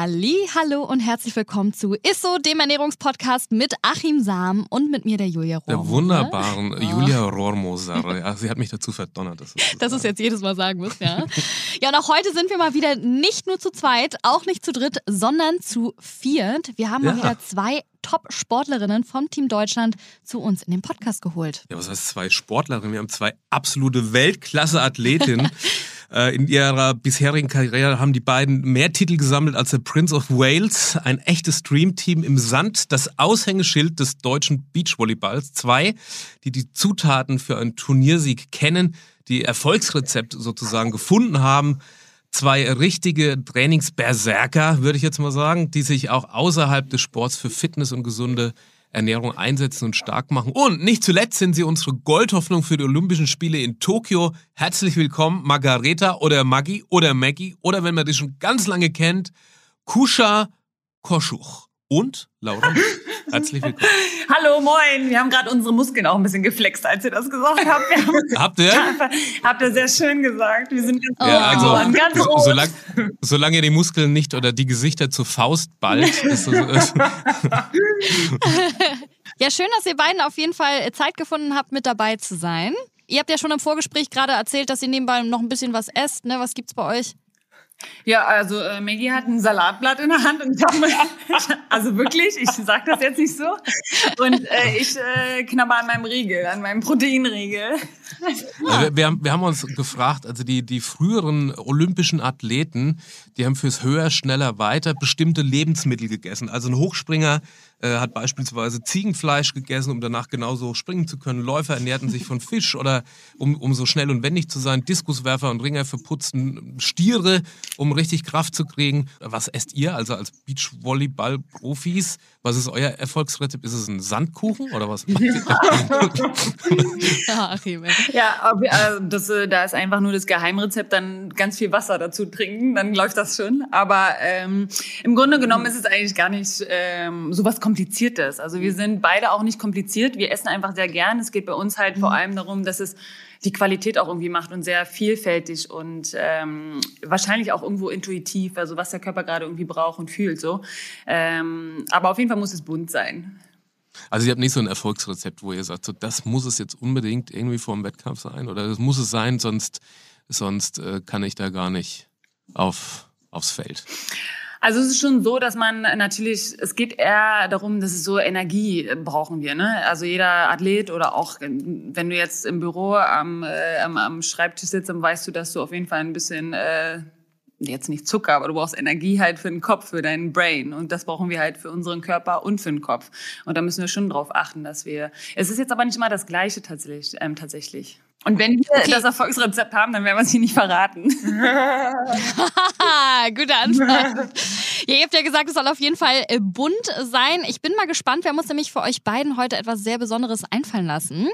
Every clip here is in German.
Halli, hallo und herzlich willkommen zu Isso, dem Ernährungspodcast mit Achim Sam und mit mir der Julia Rohrmoser. Der wunderbaren oh. Julia Rohrmoser. Ja, sie hat mich dazu verdonnert. Das, das ist jetzt jedes Mal sagen muss, ja. ja, und auch heute sind wir mal wieder nicht nur zu zweit, auch nicht zu dritt, sondern zu viert. Wir haben ja. mal wieder zwei Top-Sportlerinnen vom Team Deutschland zu uns in den Podcast geholt. Ja, was heißt zwei Sportlerinnen? Wir haben zwei absolute Weltklasse-Athletinnen. Äh, in ihrer bisherigen Karriere haben die beiden mehr Titel gesammelt als der Prince of Wales, ein echtes Dreamteam im Sand, das Aushängeschild des deutschen Beachvolleyballs. Zwei, die die Zutaten für einen Turniersieg kennen, die Erfolgsrezept sozusagen gefunden haben. Zwei richtige Trainingsberserker, würde ich jetzt mal sagen, die sich auch außerhalb des Sports für Fitness und gesunde Ernährung einsetzen und stark machen. Und nicht zuletzt sind sie unsere Goldhoffnung für die Olympischen Spiele in Tokio. Herzlich willkommen, Margareta oder Maggie oder Maggie oder wenn man dich schon ganz lange kennt, Kusha Koschuch und Laura. Herzlich willkommen. Hallo, moin. Wir haben gerade unsere Muskeln auch ein bisschen geflext, als ihr das gesagt habt. habt ihr? habt ihr sehr schön gesagt. Wir sind ganz, ja, also, geworden, ganz rot. Solange, solange ihr die Muskeln nicht oder die Gesichter zur Faust ballt. ist das, ist ja, schön, dass ihr beiden auf jeden Fall Zeit gefunden habt, mit dabei zu sein. Ihr habt ja schon im Vorgespräch gerade erzählt, dass ihr nebenbei noch ein bisschen was esst. Ne? Was gibt's bei euch? Ja, also äh, Maggie hat ein Salatblatt in der Hand und ich hab, also wirklich, ich sag das jetzt nicht so. Und äh, ich äh, knabber an meinem Riegel, an meinem Proteinriegel. Also wir, haben, wir haben uns gefragt, also die, die früheren olympischen Athleten, die haben fürs Höher, Schneller, Weiter bestimmte Lebensmittel gegessen. Also ein Hochspringer äh, hat beispielsweise Ziegenfleisch gegessen, um danach genauso springen zu können. Läufer ernährten sich von Fisch oder um, um so schnell und wendig zu sein. Diskuswerfer und Ringer verputzten Stiere, um richtig Kraft zu kriegen. Was esst ihr also als Beachvolleyball-Profis? Was ist euer Erfolgsrezept? Ist es ein Sandkuchen oder was macht ihr? ja, ja äh, das, äh, da ist einfach nur das Geheimrezept, dann ganz viel Wasser dazu trinken, dann läuft das schon. Aber ähm, im Grunde genommen ist es eigentlich gar nicht ähm, so was Kompliziertes. Also wir sind beide auch nicht kompliziert. Wir essen einfach sehr gern. Es geht bei uns halt vor mhm. allem darum, dass es die Qualität auch irgendwie macht und sehr vielfältig und ähm, wahrscheinlich auch irgendwo intuitiv, also was der Körper gerade irgendwie braucht und fühlt so. Ähm, aber auf jeden Fall muss es bunt sein. Also ihr habt nicht so ein Erfolgsrezept, wo ihr sagt, so das muss es jetzt unbedingt irgendwie vor dem Wettkampf sein oder das muss es sein, sonst, sonst äh, kann ich da gar nicht auf, aufs Feld. Also es ist schon so, dass man natürlich, es geht eher darum, dass es so Energie brauchen wir. Ne? Also jeder Athlet oder auch, wenn du jetzt im Büro am, äh, am, am Schreibtisch sitzt, dann weißt du, dass du auf jeden Fall ein bisschen, äh, jetzt nicht Zucker, aber du brauchst Energie halt für den Kopf, für deinen Brain. Und das brauchen wir halt für unseren Körper und für den Kopf. Und da müssen wir schon drauf achten, dass wir, es ist jetzt aber nicht mal das Gleiche tatsächlich. Ähm, tatsächlich. Und wenn wir okay. das Erfolgsrezept haben, dann werden wir es hier nicht verraten. Gute Antwort. ja, ihr habt ja gesagt, es soll auf jeden Fall äh, bunt sein. Ich bin mal gespannt. Wir haben uns nämlich für euch beiden heute etwas sehr Besonderes einfallen lassen.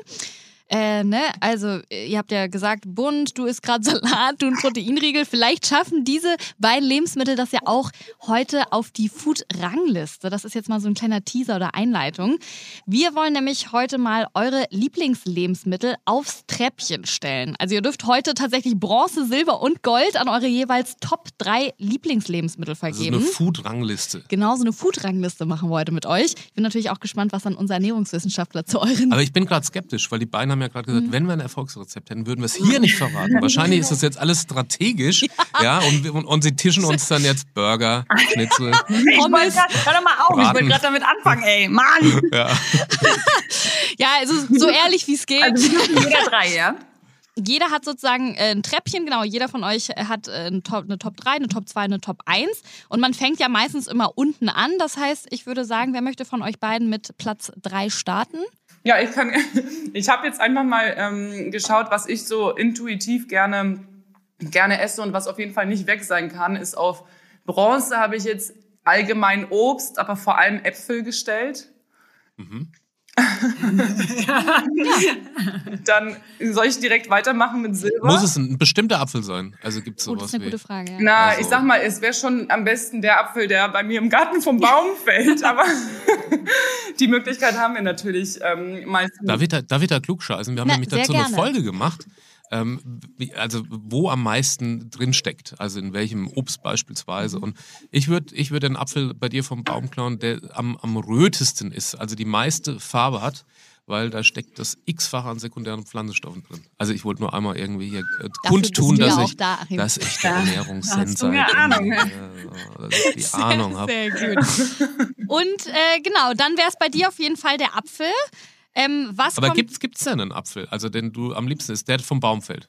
Äh, ne? Also, ihr habt ja gesagt, bunt, du isst gerade Salat, du ein Proteinriegel. Vielleicht schaffen diese beiden Lebensmittel das ja auch heute auf die Food-Rangliste. Das ist jetzt mal so ein kleiner Teaser oder Einleitung. Wir wollen nämlich heute mal eure Lieblingslebensmittel aufs Treppchen stellen. Also, ihr dürft heute tatsächlich Bronze, Silber und Gold an eure jeweils Top 3 Lieblingslebensmittel vergeben. Also eine Food-Rangliste. Genau, so eine Food-Rangliste machen wir heute mit euch. Ich bin natürlich auch gespannt, was dann unser Ernährungswissenschaftler zu euren. Aber ich bin gerade skeptisch, weil die beiden haben ja gerade gesagt, mhm. wenn wir ein Erfolgsrezept hätten, würden wir es hier nicht verraten. Wahrscheinlich ist das jetzt alles strategisch, ja, ja und, und, und, sie tischen uns dann jetzt Burger, Schnitzel. Ich wollte hör doch mal auf, Braten. ich wollte gerade damit anfangen, ey, Mann. Ja, ja also so ehrlich wie es geht. Also jeder drei, ja? jeder hat sozusagen äh, ein Treppchen, genau, jeder von euch hat äh, eine Top, eine Top 3, eine Top 2, eine Top 1. Und man fängt ja meistens immer unten an. Das heißt, ich würde sagen, wer möchte von euch beiden mit Platz 3 starten? Ja, ich kann. Ich habe jetzt einfach mal ähm, geschaut, was ich so intuitiv gerne gerne esse und was auf jeden Fall nicht weg sein kann, ist auf Bronze habe ich jetzt allgemein Obst, aber vor allem Äpfel gestellt. Mhm. Ja. Dann soll ich direkt weitermachen mit Silber. Muss es ein bestimmter Apfel sein? Also gibt es sowas? Oh, das ist eine wie? gute Frage. Ja. Na, Also- ich sag mal, es wäre schon am besten der Apfel, der bei mir im Garten vom Baum fällt. Aber die Möglichkeit haben wir natürlich ähm, meistens. Da, darf ich da klugscheißen? Wir haben Na, nämlich dazu gerne. eine Folge gemacht. Ähm, wie, also wo am meisten drin steckt, also in welchem Obst beispielsweise. Und ich würde ich würd den Apfel bei dir vom Baum klauen, der am, am rötesten ist, also die meiste Farbe hat, weil da steckt das x-fache an sekundären Pflanzenstoffen drin. Also ich wollte nur einmal irgendwie hier äh, kundtun, dass ja ich, da, dass ich der eine bin. Ahnung, Ja, dass ich die Ahnung habe. Sehr gut. Und äh, genau, dann wäre es bei dir auf jeden Fall der Apfel. Ähm, was Aber gibt's gibt's denn einen Apfel, also den du am liebsten ist, der vom Baum fällt?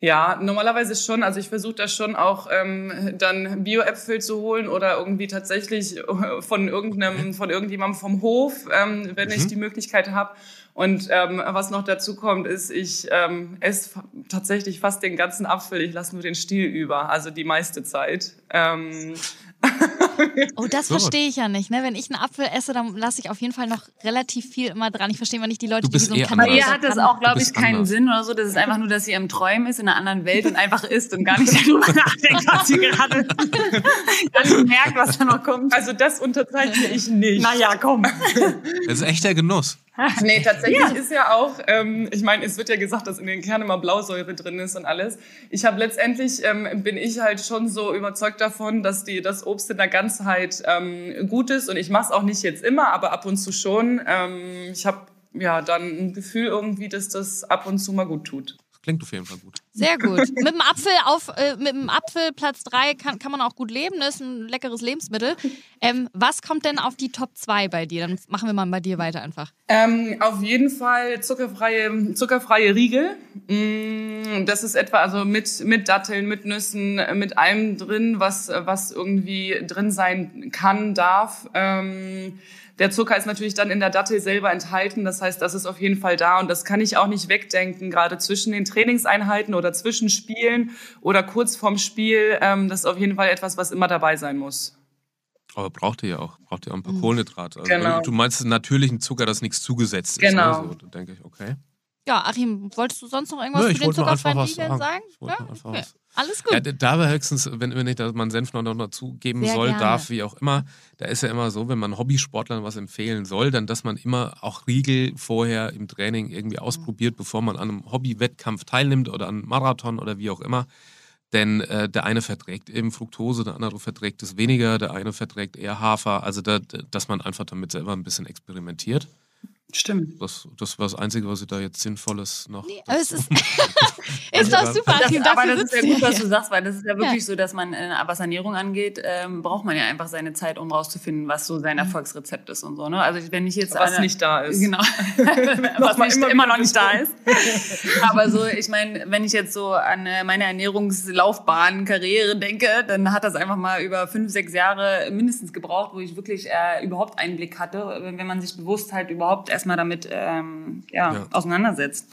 Ja, normalerweise schon. Also ich versuche da schon auch ähm, dann Bio-Äpfel zu holen oder irgendwie tatsächlich äh, von irgendeinem, von irgendjemandem vom Hof, ähm, wenn ich die Möglichkeit habe. Und ähm, was noch dazu kommt, ist, ich ähm, esse tatsächlich fast den ganzen Apfel. Ich lasse nur den Stiel über, also die meiste Zeit. Ähm, Oh, das So. verstehe ich ja nicht. Ne? Wenn ich einen Apfel esse, dann lasse ich auf jeden Fall noch relativ viel immer dran. Ich verstehe mal nicht die Leute, die so ein Bei ihr hat das auch, glaube ich, keinen anders. Sinn oder so. Das ist einfach nur, dass sie im Träumen ist, in einer anderen Welt und einfach isst und gar nicht darüber nachdenkt, was sie gerade gar nicht merkt, was da noch kommt. also das unterzeichne ich nicht. Naja, komm. Das ist echter Genuss. Nee, tatsächlich ist ja auch, ähm, ich meine, es wird ja gesagt, dass in den Kernen immer Blausäure drin ist und alles. Ich habe letztendlich, ähm, bin ich halt schon so überzeugt davon, dass die, das Obst in der Ganzheit ähm, gut ist und ich mache es auch nicht jetzt immer, aber ab und zu schon. Ähm, ich habe ja dann ein Gefühl irgendwie, dass das ab und zu mal gut tut. Klingt auf jeden Fall gut. Sehr gut. mit dem Apfel auf, äh, mit dem Apfel Platz 3 kann, kann man auch gut leben. Das ist ein leckeres Lebensmittel. Ähm, was kommt denn auf die Top 2 bei dir? Dann machen wir mal bei dir weiter einfach. Ähm, auf jeden Fall zuckerfreie, zuckerfreie Riegel. Mm, Das ist etwa also mit, mit Datteln, mit Nüssen, äh, mit allem drin, was, was irgendwie drin sein kann, darf. Ähm, der Zucker ist natürlich dann in der Dattel selber enthalten. Das heißt, das ist auf jeden Fall da und das kann ich auch nicht wegdenken, gerade zwischen den Trainingseinheiten oder zwischen Spielen oder kurz vorm Spiel. Ähm, das ist auf jeden Fall etwas, was immer dabei sein muss. Aber braucht ihr ja auch. Braucht ihr auch ein paar Kohlenhydrate. Also Genau. Du meinst den natürlichen Zucker, das nichts zugesetzt ist. Genau. Ne? So, da denke ich, okay. Ja, Achim, wolltest du sonst noch irgendwas Nö, zu den zuckerfreien Riegeln sagen? sagen. Ich wollte Ja? Okay. Alles gut. Ja, da war höchstens, wenn, wenn ich da meinen Senf noch, noch dazugeben soll, gerne. darf, wie auch immer, da ist ja immer so, wenn man Hobbysportlern was empfehlen soll, dann, dass man immer auch Riegel vorher im Training irgendwie ausprobiert, bevor man an einem Hobbywettkampf teilnimmt oder an einem Marathon oder wie auch immer. Denn äh, der eine verträgt eben Fructose, der andere verträgt es weniger, der eine verträgt eher Hafer. Also, da, dass man einfach damit selber ein bisschen experimentiert. Stimmt. Das, das war das Einzige, was ich da jetzt Sinnvolles noch. Nee, aber es ist, ist doch super, Das, Achim. aber Dafür das ist ja gut, was du sagst, weil das ist ja wirklich so, dass man, äh, was Ernährung angeht, ähm, braucht man ja einfach seine Zeit, um rauszufinden, was so sein Erfolgsrezept ist und so. Ne? Also wenn ich jetzt Was eine- nicht da ist. Genau. was man nicht, immer immer, noch nicht da ist. Aber so, ich meine, wenn ich jetzt so an äh, meine Ernährungslaufbahn, Karriere denke, dann hat das einfach mal über fünf, sechs Jahre mindestens gebraucht, wo ich wirklich äh, überhaupt Einblick hatte, wenn man sich bewusst halt überhaupt erstmal damit ähm, ja, Ja. auseinandersetzt.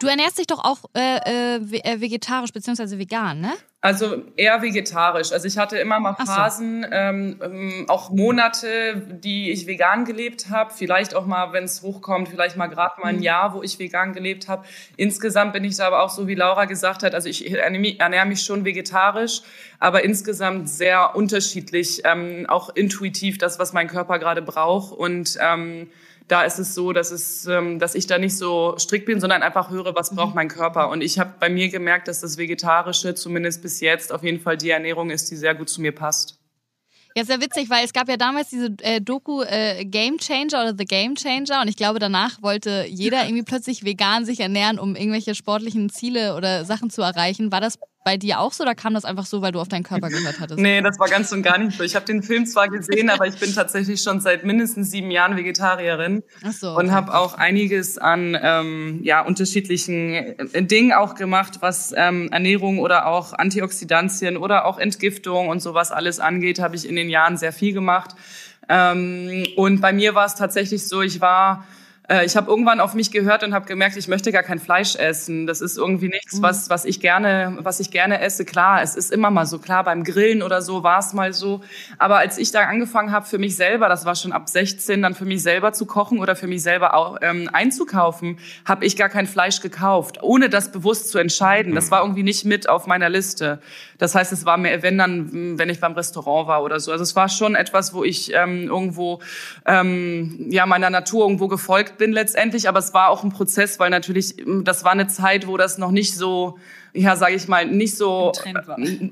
Du ernährst dich doch auch äh, äh, äh, vegetarisch bzw. vegan, ne? Also eher vegetarisch. Also ich hatte immer mal Ach so. Phasen, ähm, ähm, auch Monate, die ich vegan gelebt habe. Vielleicht auch mal, wenn es hochkommt, vielleicht mal gerade mal ein Jahr, wo ich vegan gelebt habe. Insgesamt bin ich da aber auch so, wie Laura gesagt hat, also ich ernähre mich- ernähre mich schon vegetarisch, aber insgesamt sehr unterschiedlich, ähm, auch intuitiv das, was mein Körper gerade braucht. Und ähm, da ist es so, dass es, ähm, dass ich da nicht so strikt bin, sondern einfach höre, was braucht mein Körper. Und ich habe bei mir gemerkt, dass das Vegetarische zumindest bis jetzt auf jeden Fall die Ernährung ist, die sehr gut zu mir passt. Ja, sehr witzig, weil es gab ja damals diese äh, Doku äh, Game Changer oder The Game Changer und ich glaube, danach wollte jeder irgendwie plötzlich vegan sich ernähren, um irgendwelche sportlichen Ziele oder Sachen zu erreichen. War das bei dir auch so oder kam das einfach so, weil du auf deinen Körper gehört hattest? Nee, das war ganz und gar nicht so. Ich habe den Film zwar gesehen, aber ich bin tatsächlich schon seit mindestens sieben Jahren Vegetarierin Ach so. und okay. habe auch einiges an ähm, ja, unterschiedlichen äh, Dingen auch gemacht, was ähm, Ernährung oder auch Antioxidantien oder auch Entgiftung und sowas alles angeht, habe ich in den Jahren sehr viel gemacht. Ähm, und bei mir war es tatsächlich so, ich war ich habe irgendwann auf mich gehört und habe gemerkt, ich möchte gar kein Fleisch essen. Das ist irgendwie nichts, mhm. was, was ich gerne, was ich gerne esse. Klar, es ist immer mal so klar beim Grillen oder so war es mal so. Aber als ich da angefangen habe für mich selber, das war schon ab 16, dann für mich selber zu kochen oder für mich selber auch ähm, einzukaufen, habe ich gar kein Fleisch gekauft, ohne das bewusst zu entscheiden. Das mhm. war irgendwie nicht mit auf meiner Liste. Das heißt, es war mehr, wenn dann, wenn ich beim Restaurant war oder so. Also es war schon etwas, wo ich ähm, irgendwo ähm, ja meiner Natur irgendwo gefolgt bin letztendlich. Aber es war auch ein Prozess, weil natürlich das war eine Zeit, wo das noch nicht so ja, sage ich mal, nicht so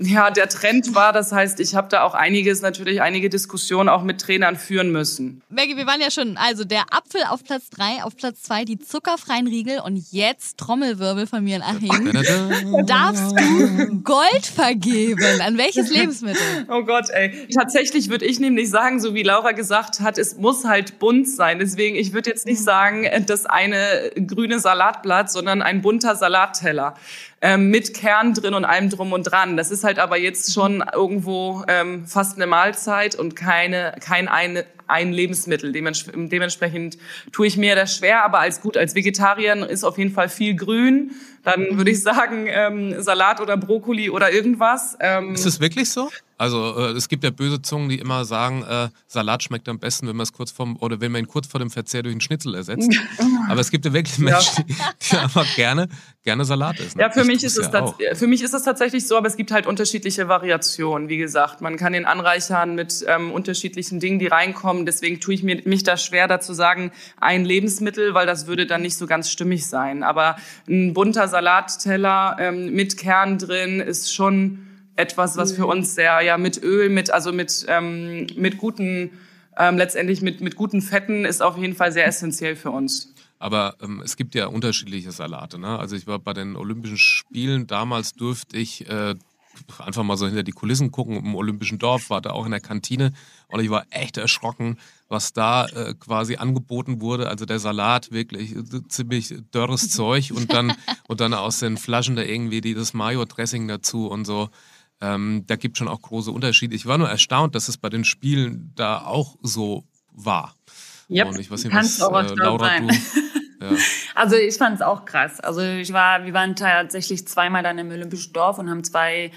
ja der Trend war. Das heißt, ich habe da auch einiges natürlich einige Diskussionen auch mit Trainern führen müssen. Maggie, wir waren ja schon also der Apfel auf Platz drei, auf Platz zwei die zuckerfreien Riegel und jetzt Trommelwirbel von mir in Achim. Darfst du Gold vergeben? An welches Lebensmittel? Oh Gott, ey. Tatsächlich würde ich nämlich sagen, so wie Laura gesagt hat, es muss halt bunt sein. Deswegen, ich würde jetzt nicht sagen, das eine grüne Salatblatt, sondern ein bunter Salatteller ähm, mit Kern drin und allem drum und dran. Das ist halt aber jetzt schon irgendwo ähm, fast eine Mahlzeit und keine, kein eine, ein Lebensmittel. dementsprechend tue ich mir das schwer, aber als gut als Vegetarier ist auf jeden Fall viel Grün. Dann würde ich sagen ähm, Salat oder Brokkoli oder irgendwas. Ähm, ist es wirklich so? Also äh, es gibt ja böse Zungen, die immer sagen, äh, Salat schmeckt am besten, wenn man es kurz vom oder wenn man ihn kurz vor dem Verzehr durch einen Schnitzel ersetzt. Aber es gibt ja wirklich Menschen, ja. die, die einfach gerne gerne Salat essen. Ja, für mich ist es ja für mich ist es tatsächlich so, aber es gibt halt unterschiedliche Variationen. Wie gesagt, man kann den anreichern mit ähm, unterschiedlichen Dingen, die reinkommen. Deswegen tue ich mir mich da schwer, dazu sagen ein Lebensmittel, weil das würde dann nicht so ganz stimmig sein. Aber ein bunter Salatteller ähm, mit Kern drin ist schon etwas, was für uns sehr ja mit Öl, mit also mit ähm, mit guten ähm, letztendlich mit mit guten Fetten ist auf jeden Fall sehr essentiell für uns. Aber ähm, es gibt ja unterschiedliche Salate. Ne? Also ich war bei den Olympischen Spielen damals durfte ich äh, einfach mal so hinter die Kulissen gucken im Olympischen Dorf, war da auch in der Kantine und ich war echt erschrocken, was da äh, quasi angeboten wurde. Also der Salat wirklich äh, ziemlich dörres Zeug und dann und dann aus den Flaschen da irgendwie dieses Mayo-Dressing dazu und so. Ähm, da gibt schon auch große Unterschiede. Ich war nur erstaunt, dass es bei den Spielen da auch so war. Yep, und ich weiß nicht, was, äh, Laura, sein. du... Ja. Also ich fand es auch krass. Also ich war, wir waren tatsächlich zweimal dann im Olympischen Dorf und haben zwei,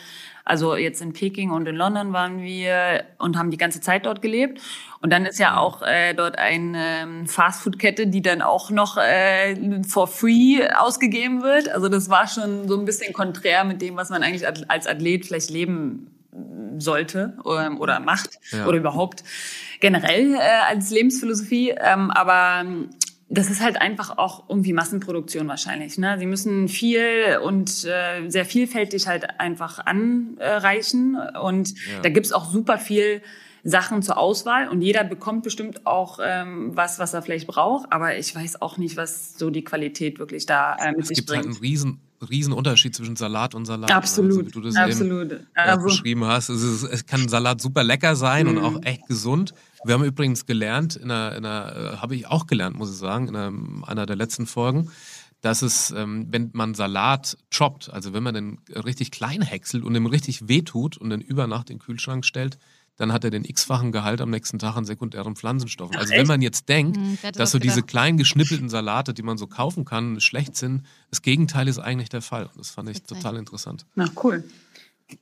also jetzt in Peking und in London waren wir und haben die ganze Zeit dort gelebt. Und dann ist ja auch äh, dort eine ähm, Fastfood-Kette, die dann auch noch äh, for free ausgegeben wird. Also das war schon so ein bisschen konträr mit dem, was man eigentlich als Athlet vielleicht leben sollte oder, ähm, oder macht ja. oder überhaupt generell äh, als Lebensphilosophie. Ähm, aber das ist halt einfach auch irgendwie Massenproduktion wahrscheinlich. Ne? Sie müssen viel und äh, sehr vielfältig halt einfach anreichen. Und ja. da gibt's auch super viel Sachen zur Auswahl und jeder bekommt bestimmt auch ähm, was, was er vielleicht braucht. Aber ich weiß auch nicht, was so die Qualität wirklich da äh, mit es sich gibt bringt. Halt einen riesen Riesenunterschied zwischen Salat und Salat. Absolut. Also, wie du das Absolut. eben also. beschrieben hast. Es, ist, es, kann Salat super lecker sein mhm. und auch echt gesund. Wir haben übrigens gelernt, in einer, in einer äh, habe ich auch gelernt, muss ich sagen, in einer, einer der letzten Folgen, dass es, ähm, wenn man Salat choppt, also wenn man den richtig klein häckselt und dem richtig wehtut und den über Nacht in den Kühlschrank stellt, dann hat er den x-fachen Gehalt am nächsten Tag an sekundären Pflanzenstoffen. Also Ach, wenn man jetzt denkt, hm, dass so diese kleinen geschnippelten Salate, die man so kaufen kann, schlecht sind, das Gegenteil ist eigentlich der Fall. Das fand ich total interessant. Na cool.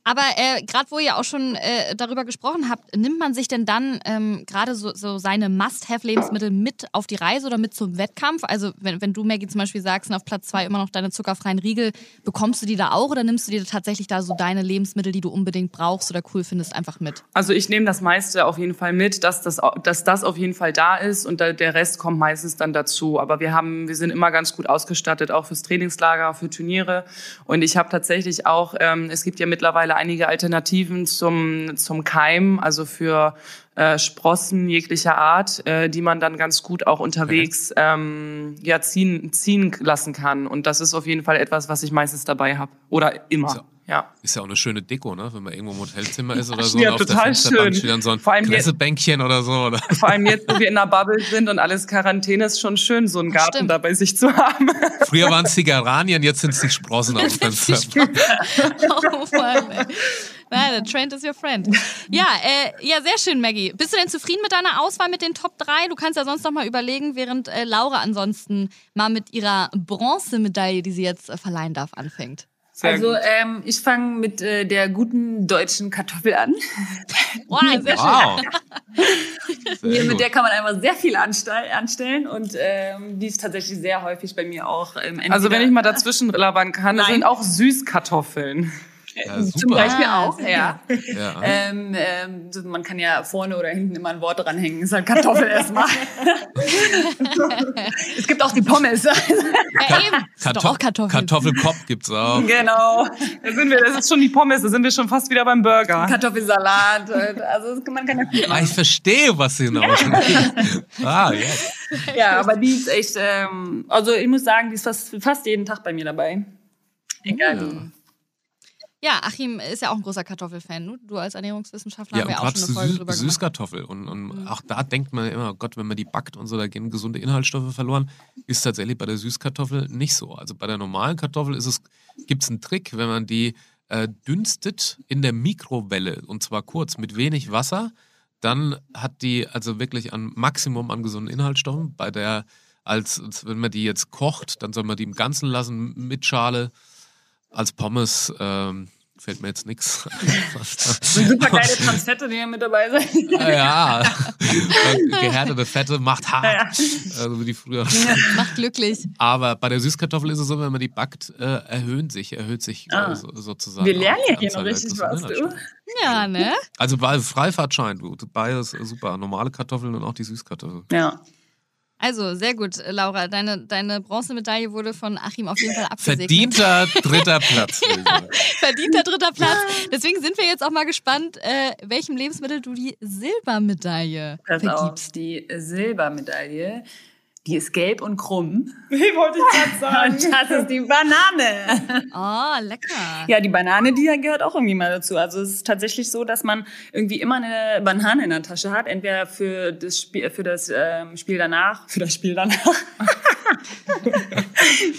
Aber äh, gerade wo ihr auch schon äh, darüber gesprochen habt, nimmt man sich denn dann ähm, gerade so, so seine Must-Have-Lebensmittel mit auf die Reise oder mit zum Wettkampf? Also wenn, wenn du, Maggie, zum Beispiel sagst, auf Platz zwei immer noch deine zuckerfreien Riegel, bekommst du die da auch oder nimmst du dir tatsächlich da so deine Lebensmittel, die du unbedingt brauchst oder cool findest, einfach mit? Also ich nehme das meiste auf jeden Fall mit, dass das, dass das auf jeden Fall da ist und da, der Rest kommt meistens dann dazu. Aber wir haben, wir sind immer ganz gut ausgestattet, auch fürs Trainingslager, für Turniere. Und ich habe tatsächlich auch, ähm, es gibt ja mittlerweile mittlerweile einige Alternativen zum, zum Keim, also für äh, Sprossen jeglicher Art, äh, die man dann ganz gut auch unterwegs okay. ähm, ja, ziehen, ziehen lassen kann. Und das ist auf jeden Fall etwas, was ich meistens dabei habe. Oder immer. So. Ja. Ist ja auch eine schöne Deko, ne? Wenn man irgendwo im Hotelzimmer ist oder so. Ja, total schön. Steht dann so ein vor allem Pressebänkchen oder so. Oder? Vor allem jetzt, wo wir in der Bubble sind und alles Quarantäne, ist schon schön, so einen Garten Stimmt. da bei sich zu haben. Früher waren es die Geranien, jetzt sind es die Sprossen auf dem Fenster. oh Mann, ey. Ja, the trend is your friend. Ja, äh, ja, sehr schön, Maggie. Bist du denn zufrieden mit deiner Auswahl mit den Top 3? Du kannst ja sonst noch mal überlegen, während äh, Laura ansonsten mal mit ihrer Bronzemedaille, die sie jetzt äh, verleihen darf, anfängt. Sehr also ähm, ich fange mit äh, der guten deutschen Kartoffel an. Wow, sehr wow. schön. Sehr mit der kann man einfach sehr viel anstellen und ähm, die ist tatsächlich sehr häufig bei mir auch. Ähm, also wenn ich mal dazwischen labern kann, das sind auch Süßkartoffeln. Ja, Zum Beispiel ah, auch, ja. ja. Ähm, ähm, man kann ja vorne oder hinten immer ein Wort dranhängen. Ist halt Kartoffel erstmal. es gibt auch die Pommes. ja, eben. Kartoff auch Kartoffeln. Kartoffelkopf gibt's auch. Genau. Da sind wir, das ist schon die Pommes, da sind wir schon fast wieder beim Burger. Kartoffelsalat. Also man kann ja viel ah, Ich verstehe, was Sie noch Ah, yes. Ja, aber die ist echt, ähm, also ich muss sagen, die ist fast, fast jeden Tag bei mir dabei. Egal. Ja. Ja, Achim ist ja auch ein großer Kartoffelfan. Du als Ernährungswissenschaftler ja, haben wir auch schon eine Folge drüber Süßkartoffel. Und, und mhm. auch da denkt man immer, oh Gott, wenn man die backt und so, da gehen gesunde Inhaltsstoffe verloren. Ist tatsächlich bei der Süßkartoffel nicht so. Also bei der normalen Kartoffel ist es, gibt es einen Trick, wenn man die äh, dünstet in der Mikrowelle und zwar kurz mit wenig Wasser, dann hat die also wirklich ein Maximum an gesunden Inhaltsstoffen. Bei der, als, als wenn man die jetzt kocht, dann soll man die im Ganzen lassen mit Schale als Pommes ähm, fällt mir jetzt nichts. Super geile Transfette, die hier mit dabei sind. ja, gehärtete Fette macht hart, ja. also wie die früher. Ja. Macht glücklich. Aber bei der Süßkartoffel ist es so, wenn man die backt, äh, erhöhen sich, erhöht sich äh, ah. sozusagen. Wir lernen ja hier noch richtig was, du. Ja, ne? Also bei Freifahrtschein, du. Beides super. Normale Kartoffeln und auch die Süßkartoffeln. Ja. Also, sehr gut, Laura. Deine, deine Bronzemedaille wurde von Achim auf jeden Fall abgesegnet. Verdienter dritter Platz. Verdienter dritter Platz. Deswegen sind wir jetzt auch mal gespannt, äh, welchem Lebensmittel du die Silbermedaille Pass vergibst. Auf, die Silbermedaille die ist gelb und krumm. Wie wollte ich gerade sagen? Und das ist die Banane. Oh, lecker. Ja, die Banane, die gehört auch irgendwie mal dazu. Also es ist tatsächlich so, dass man irgendwie immer eine Banane in der Tasche hat. Entweder für das Spiel, für das ähm, Spiel danach, für das Spiel danach.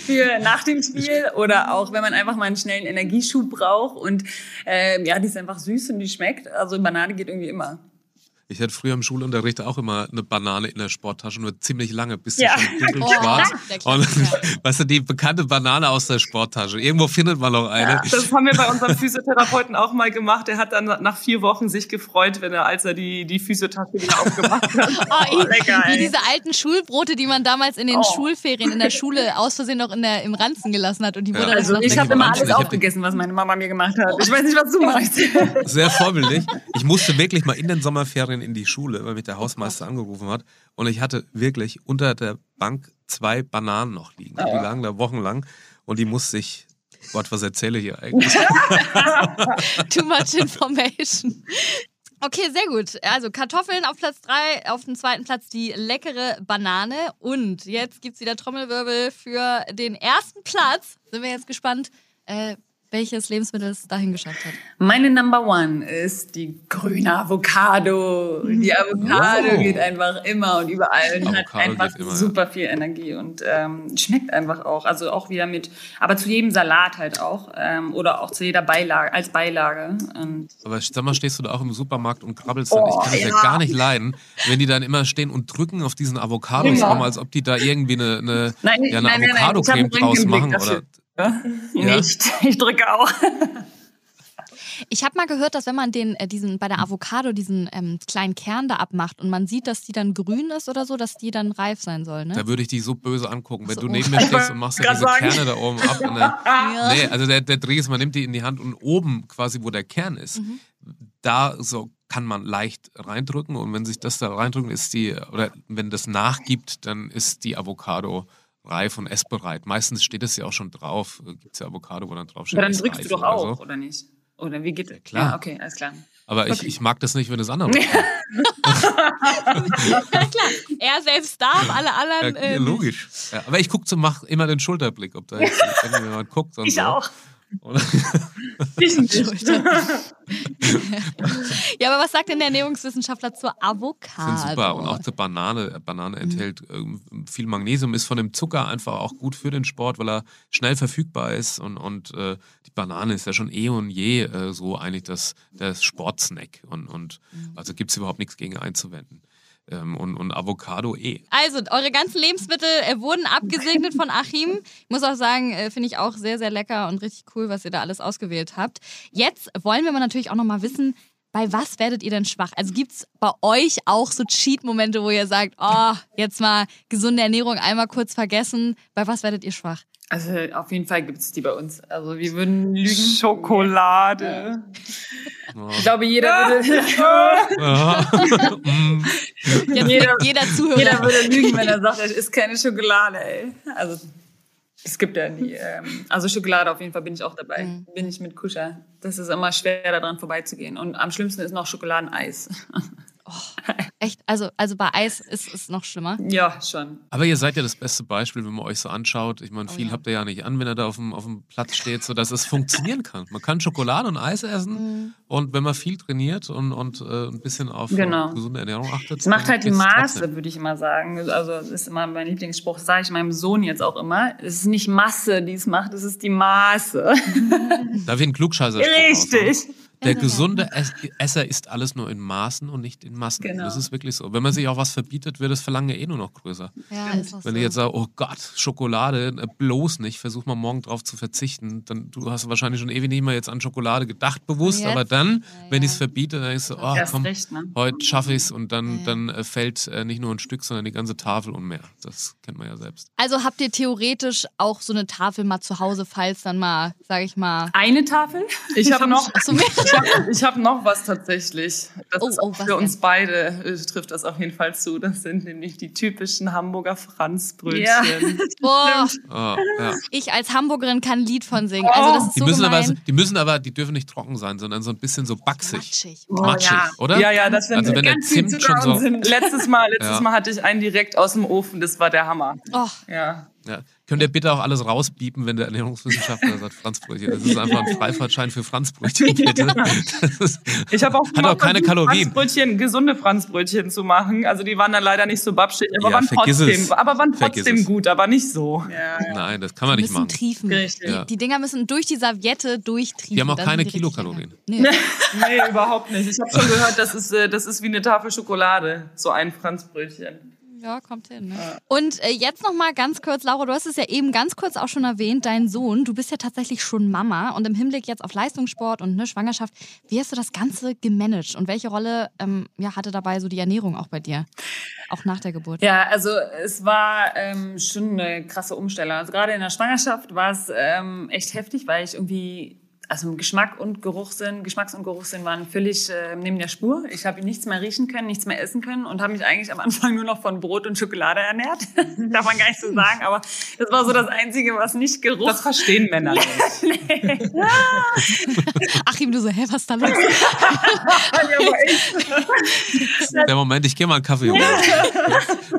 für nach dem Spiel oder auch, wenn man einfach mal einen schnellen Energieschub braucht. Und ähm, ja, die ist einfach süß und die schmeckt. Also Banane geht irgendwie immer. Ich hatte früher im Schulunterricht auch immer eine Banane in der Sporttasche, nur ziemlich lange, bis sie ja. schon dunkelschwarz. Oh, und weißt du, die bekannte Banane aus der Sporttasche. Irgendwo findet man noch eine. Ja. Das haben wir bei unserem Physiotherapeuten auch mal gemacht. Der hat dann nach vier Wochen sich gefreut, wenn er, als er die, die Physiotasche wieder aufgemacht hat. Oh, oh, lecker, wie diese alten Schulbrote, die man damals in den oh. Schulferien in der Schule aus Versehen noch in der, im Ranzen gelassen hat. Und die wurde ja. Also ich habe immer alles aufgegessen, was meine Mama mir gemacht hat. Ich weiß nicht, was du meinst. Sehr vorbildlich. Ich musste wirklich mal in den Sommerferien Ferien in die Schule, weil mich der Hausmeister angerufen hat. Und ich hatte wirklich unter der Bank zwei Bananen noch liegen. Die lagen da wochenlang und die musste ich Gott, was erzähle ich hier eigentlich? Too much information. Okay, sehr gut. Also Kartoffeln auf Platz 3, auf dem zweiten Platz die leckere Banane. Und jetzt gibt es wieder Trommelwirbel für den ersten Platz. Sind wir jetzt gespannt. Äh, welches Lebensmittel es dahin geschafft hat? Meine Number One ist die grüne Avocado. Die Avocado oh. geht einfach immer und überall und Avocado hat einfach immer, super ja. viel Energie und ähm, schmeckt einfach auch. Also auch wieder mit, aber zu jedem Salat halt auch ähm, oder auch zu jeder Beilage, als Beilage. Und aber sag mal, stehst du da auch im Supermarkt und krabbelst dann? Oh, ich kann das ja. ja. gar nicht leiden, wenn die dann immer stehen und drücken auf diesen Avocados genau. rum, als ob die da irgendwie eine, eine, nein, ja, eine Avocado-Creme draus machen. Oder, ja? Nicht. Ich drücke auch. Ich habe mal gehört, dass wenn man den, äh, diesen, bei der Avocado diesen ähm, kleinen Kern da abmacht und man sieht, dass die dann grün ist oder so, dass die dann reif sein soll, ne? Da würde ich die so böse angucken, wenn so. du neben mir stehst und machst ja diese sagen. Kerne da oben ab. Der, ja. Nee, also der, der Dreh ist, man nimmt die in die Hand und oben quasi, wo der Kern ist, mhm. da so kann man leicht reindrücken und wenn sich das da reindrücken, ist die, oder wenn das nachgibt, dann ist die Avocado reif und essbereit. Meistens steht es ja auch schon drauf. Gibt es ja Avocado, wo dann drauf steht. Aber dann drückst du doch auch, oder, so. oder nicht? Oder wie geht das? Ja, klar. Ja, okay, alles klar. Aber okay. ich, ich mag das nicht, wenn es andere machen. ja, klar. Er selbst darf, alle anderen. Ja, äh, logisch. Ja, aber ich gucke, mach immer den Schulterblick, ob da jetzt jemand guckt. ich so. auch. ja, Aber was sagt denn der Ernährungswissenschaftler zur Avocado? Sind super. Und auch zur Banane. Banane enthält mhm. viel Magnesium, ist von dem Zucker einfach auch gut für den Sport, weil er schnell verfügbar ist. Und, und äh, die Banane ist ja schon eh und je äh, so eigentlich das, das Sportsnack. Und, und mhm. also gibt es überhaupt nichts gegen einzuwenden. Ähm, und, und Avocado eh. Also, eure ganzen Lebensmittel äh, wurden abgesegnet von Achim. Ich muss auch sagen, äh, finde ich auch sehr, sehr lecker und richtig cool, was ihr da alles ausgewählt habt. Jetzt wollen wir mal natürlich auch nochmal wissen, bei was werdet ihr denn schwach? Also gibt es bei euch auch so Cheat-Momente, wo ihr sagt, oh, jetzt mal gesunde Ernährung einmal kurz vergessen. Bei was werdet ihr schwach? Also auf jeden Fall gibt es die bei uns. Also wir würden lügen. Schokolade. Ja. Ich glaube, jeder würde. jeder, jeder Zuhörer. Jeder würde lügen, wenn er sagt, es ist keine Schokolade, ey. Also es gibt ja nie. Ähm, also Schokolade auf jeden Fall bin ich auch dabei. Mhm. Bin ich mit Kuscher. Das ist immer schwer, daran vorbeizugehen. Und am schlimmsten ist noch Schokoladeneis. Oh, echt? Also, also bei Eis ist es noch schlimmer? Ja, schon. Aber ihr seid ja das beste Beispiel, wenn man euch so anschaut. Ich meine, oh viel oh, ja. habt ihr ja nicht an, wenn er da auf dem, auf dem Platz steht, sodass es funktionieren kann. Man kann Schokolade und Eis essen mhm. und wenn man viel trainiert und, und äh, ein bisschen auf genau. gesunde Ernährung achtet. Es macht halt die Maße, würde ich immer sagen. Also das ist immer mein Lieblingsspruch, das sage ich meinem Sohn jetzt auch immer. Es ist nicht Masse, die es macht, es ist die Maße. Darf ich einen Klugscheißer Richtig. Der gesunde Esser isst alles nur in Maßen und nicht in Massen. Genau. Das ist wirklich so. Wenn man sich auch was verbietet, wird das Verlangen eh nur noch größer. Ja, ist Wenn so. ich jetzt sage, oh Gott, Schokolade, äh, bloß nicht, versuch mal morgen drauf zu verzichten, dann du hast wahrscheinlich schon ewig nicht mehr jetzt an Schokolade gedacht, bewusst, aber dann, ja, wenn ich es verbiete, dann ist so, oh komm, recht, ne? heute schaffe ich es und dann, dann äh, fällt äh, nicht nur ein Stück, sondern die ganze Tafel und mehr. Das kennt man ja selbst. Also habt ihr theoretisch auch so eine Tafel mal zu Hause, falls dann mal, sage ich mal. Eine Tafel? Ich habe noch. Achso, mehr ich habe noch was tatsächlich. Das oh, ist oh, für uns beide äh, trifft das auf jeden Fall zu. Das sind nämlich die typischen Hamburger Franzbrötchen. Ja. Boah. Oh, ja. Ich als Hamburgerin kann ein Lied von singen. Also das ist die, so müssen aber, die müssen aber, die dürfen nicht trocken sein, sondern so ein bisschen so baxig. Matschig. Oh, Matschig, ja. oder? Ja, ja, das also wenn der Zimt schon so. Letztes Mal, letztes Mal hatte ich einen direkt aus dem Ofen. Das war der Hammer. Oh. Ja. Ja. Könnt ihr bitte auch alles rausbiepen, wenn der Ernährungswissenschaftler sagt Franzbrötchen? Das ist einfach ein Freifahrtschein für Franzbrötchen, bitte. Ist, ich habe auch, hat auch keine Kalorien. Franzbrötchen, gesunde Franzbrötchen zu machen. Also die waren dann leider nicht so babschig, aber, ja, waren, trotzdem, aber waren trotzdem gut, aber nicht so. Ja, Nein, das kann man nicht machen. Triefen. Richtig. Die, die, Dinger müssen durch die Serviette durchtriefen. Die haben auch keine Kilokalorien. Nee. nee, überhaupt nicht. Ich habe schon gehört, das ist, äh, das ist wie eine Tafel Schokolade, so ein Franzbrötchen. Ja, kommt hin. Ne? Ja. Und äh, jetzt noch mal ganz kurz, Laura, du hast es ja eben ganz kurz auch schon erwähnt, dein Sohn, du bist ja tatsächlich schon Mama und im Hinblick jetzt auf Leistungssport und ne, Schwangerschaft, wie hast du das Ganze gemanagt und welche Rolle ähm, ja, hatte dabei so die Ernährung auch bei dir, auch nach der Geburt? Ja, also es war ähm, schon eine krasse Umstellung. Also gerade in der Schwangerschaft war es ähm, echt heftig, weil ich irgendwie also Geschmack und Geruchssinn, Geschmacks- und Geruchssinn waren völlig äh, neben der Spur. Ich habe nichts mehr riechen können, nichts mehr essen können und habe mich eigentlich am Anfang nur noch von Brot und Schokolade ernährt. Darf man gar nicht so sagen, aber das war so das Einzige, was nicht geruch. Das verstehen Männer nicht. Achim, du so, hä, was ist da los? der Moment, ich gehe mal einen Kaffee holen.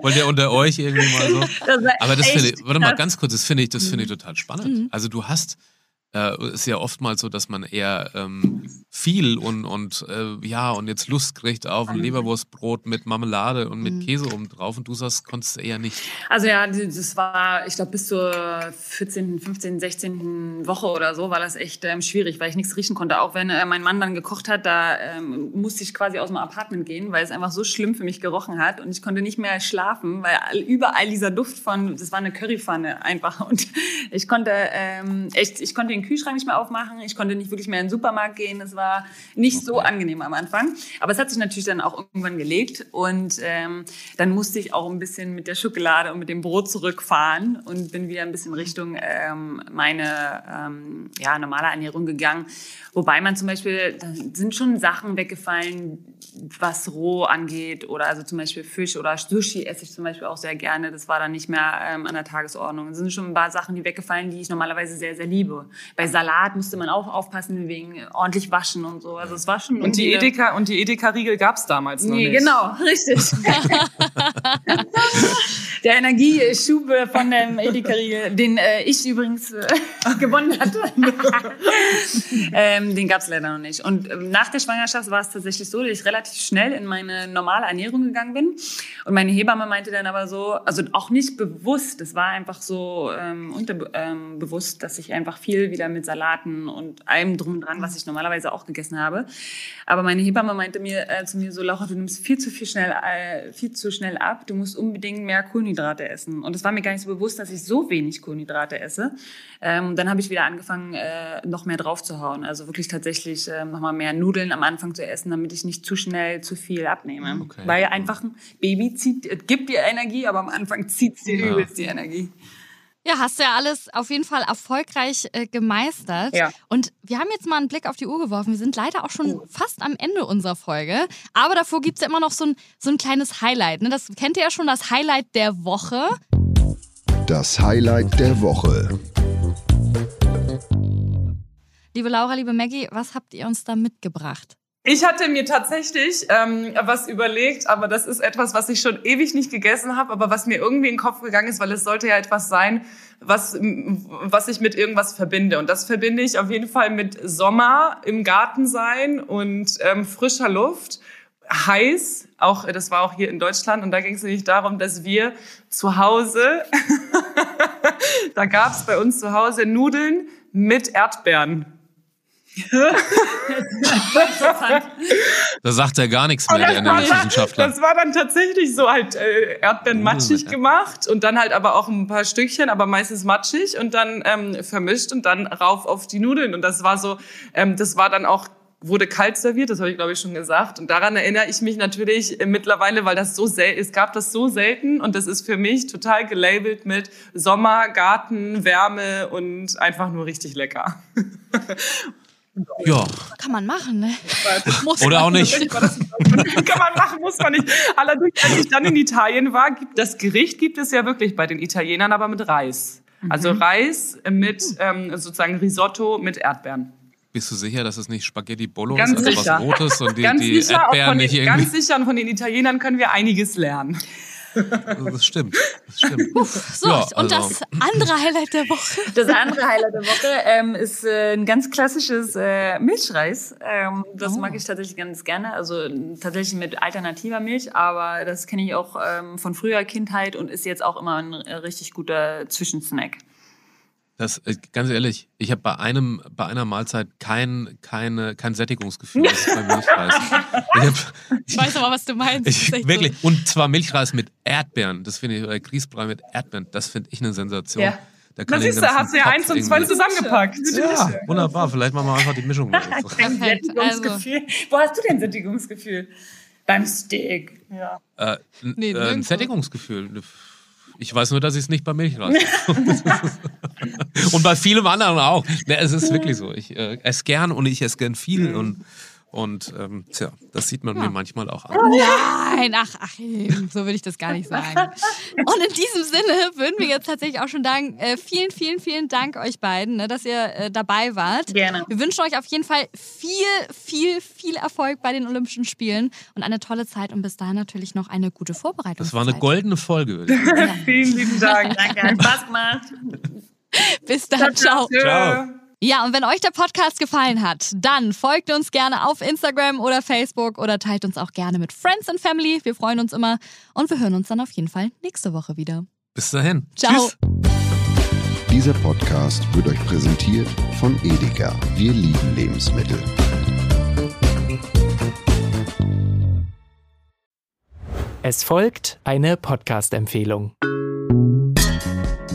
Wollt ihr unter euch irgendwie mal so? Das aber das finde ich, warte mal ganz kurz, das finde ich, das finde ich total spannend. Mhm. Also du hast äh, ist ja oftmals so, dass man eher ähm, viel und, und äh, ja, und jetzt Lust kriegt auf ein Leberwurstbrot mit Marmelade und mit mhm. Käse oben drauf und du sagst, konntest du eher nicht. Also ja, das war, ich glaube, bis zur 14., 15., 16. Woche oder so war das echt ähm, schwierig, weil ich nichts riechen konnte. Auch wenn äh, mein Mann dann gekocht hat, da ähm, musste ich quasi aus dem Apartment gehen, weil es einfach so schlimm für mich gerochen hat und ich konnte nicht mehr schlafen, weil überall dieser Duft von, das war eine Currypfanne einfach und ich konnte ähm, echt, ich konnte den Kühlschrank nicht mehr aufmachen, ich konnte nicht wirklich mehr in den Supermarkt gehen, es war nicht so angenehm am Anfang. Aber es hat sich natürlich dann auch irgendwann gelegt und ähm, dann musste ich auch ein bisschen mit der Schokolade und mit dem Brot zurückfahren und bin wieder ein bisschen Richtung ähm, meine ähm, ja, normale Ernährung gegangen. Wobei man zum Beispiel, da sind schon Sachen weggefallen, was roh angeht oder also zum Beispiel Fisch oder Sushi esse ich zum Beispiel auch sehr gerne. Das war dann nicht mehr ähm, an der Tagesordnung. Es sind schon ein paar Sachen, die weggefallen, die ich normalerweise sehr, sehr liebe. Bei Salat musste man auch aufpassen wegen ordentlich waschen und so. Also es war schon und die Edeka und die Edeka Riegel gab es damals noch nee, nicht. genau, richtig. Der Energieschub von dem Edeka Riegel, den äh, ich übrigens äh, gewonnen hatte, ähm, den gab es leider noch nicht. Und ähm, nach der Schwangerschaft war es tatsächlich so, dass ich relativ schnell in meine normale Ernährung gegangen bin. Und meine Hebamme meinte dann aber so, also auch nicht bewusst, es war einfach so ähm, unterbewusst, ähm, dass ich einfach viel wieder mit Salaten und allem drum und dran, was ich normalerweise auch gegessen habe. Aber meine Hebamme meinte mir äh, zu mir so, Laura, du nimmst viel zu viel schnell, äh, viel zu schnell ab. Du musst unbedingt mehr Kohlenhydrate essen. Und es war mir gar nicht so bewusst, dass ich so wenig Kohlenhydrate esse. Ähm, dann habe ich wieder angefangen, äh, noch mehr drauf zu hauen. Also wirklich tatsächlich äh, nochmal mehr Nudeln am Anfang zu essen, damit ich nicht zu schnell zu viel abnehme. Okay. Weil einfach ein Baby zieht, äh, gibt dir Energie, aber am Anfang zieht es dir übelst die Energie. Ja, hast du ja alles auf jeden Fall erfolgreich äh, gemeistert. Ja. Und wir haben jetzt mal einen Blick auf die Uhr geworfen. Wir sind leider auch schon oh. fast am Ende unserer Folge. Aber davor gibt es ja immer noch so ein, so ein kleines Highlight. Ne? Das kennt ihr ja schon, das Highlight der Woche. Das Highlight der Woche. Liebe Laura, liebe Maggie, was habt ihr uns da mitgebracht? Ich hatte mir tatsächlich ähm, was überlegt, aber das ist etwas, was ich schon ewig nicht gegessen habe, aber was mir irgendwie in den Kopf gegangen ist, weil es sollte ja etwas sein, was, was ich mit irgendwas verbinde. Und das verbinde ich auf jeden Fall mit Sommer im Garten sein und ähm, frischer Luft, heiß. Auch das war auch hier in Deutschland und da ging es nämlich darum, dass wir zu Hause, da gab es bei uns zu Hause Nudeln mit Erdbeeren. Da sagt er gar nichts mehr, der Ernährungswissenschaftler. Das war dann tatsächlich so halt äh, Erdbeeren matschig gemacht und dann halt aber auch ein paar Stückchen, aber meistens matschig und dann ähm, vermischt und dann rauf auf die Nudeln. Und das war so, ähm, das war dann auch wurde kalt serviert, das habe ich glaube ich schon gesagt. Und daran erinnere ich mich natürlich mittlerweile, weil das so selten, es gab das so selten und das ist für mich total gelabelt mit Sommer, Garten, Wärme und einfach nur richtig lecker. Ja. Kann man machen, ne? Oder auch nicht. Kann man machen, muss man nicht. Allerdings, als ich dann in Italien war, gibt das Gericht gibt es ja wirklich bei den Italienern, aber mit Reis. Also mhm. Reis mit ähm, sozusagen Risotto mit Erdbeeren. Bist du sicher, dass es nicht Spaghetti Bolo ganz ist, also sicher. was Rotes und die, ganz die sicher, Erdbeeren nicht irgendwie? Ganz sicher, und von den Italienern können wir einiges lernen. Das stimmt. Das stimmt. Uff, so, ja, also. und das andere Highlight der Woche. Das andere Highlight der Woche ähm, ist äh, ein ganz klassisches äh, Milchreis. Ähm, das oh. mag ich tatsächlich ganz gerne. Also tatsächlich mit alternativer Milch, aber das kenne ich auch ähm, von früher Kindheit und ist jetzt auch immer ein äh, richtig guter Zwischensnack. Das, äh, ganz ehrlich, ich habe bei einem, bei einer Mahlzeit kein, keine, kein Sättigungsgefühl. Das ist bei Milchreis. Ich, hab, ich weiß aber, was du meinst. Ich, wirklich. So. Und zwar Milchreis mit Erdbeeren. Das finde ich, oder Grießbrei mit Erdbeeren. Das finde ich eine Sensation. Ja. Da kann siehst du, hast du ja eins und zwei zusammengepackt. Ja, wunderbar. Vielleicht machen wir einfach die Mischung. Kein Sättigungsgefühl. Also. Wo hast du denn Sättigungsgefühl? Beim Steak. Ja. Äh, nee, äh, ein Sättigungsgefühl. Ich weiß nur, dass ich es nicht bei Milchreis Und bei vielem anderen auch. Ne, es ist wirklich so. Ich äh, esse gern und ich esse gern viel mhm. und und ähm, tja, das sieht man ja. mir manchmal auch an. Nein, ach, ach, so würde ich das gar nicht sagen. Und in diesem Sinne würden wir jetzt tatsächlich auch schon sagen, äh, vielen, vielen, vielen Dank euch beiden, ne, dass ihr äh, dabei wart. Gerne. Wir wünschen euch auf jeden Fall viel, viel, viel Erfolg bei den Olympischen Spielen und eine tolle Zeit und bis dahin natürlich noch eine gute Vorbereitung. Das war eine goldene Folge. Ja. vielen lieben Dank. Danke, hat Spaß gemacht. Bis dann, ciao. ciao. ciao. Ja, und wenn euch der Podcast gefallen hat, dann folgt uns gerne auf Instagram oder Facebook oder teilt uns auch gerne mit Friends and Family. Wir freuen uns immer und wir hören uns dann auf jeden Fall nächste Woche wieder. Bis dahin. Ciao. Tschüss. Dieser Podcast wird euch präsentiert von Edeka. Wir lieben Lebensmittel. Es folgt eine Podcast-Empfehlung.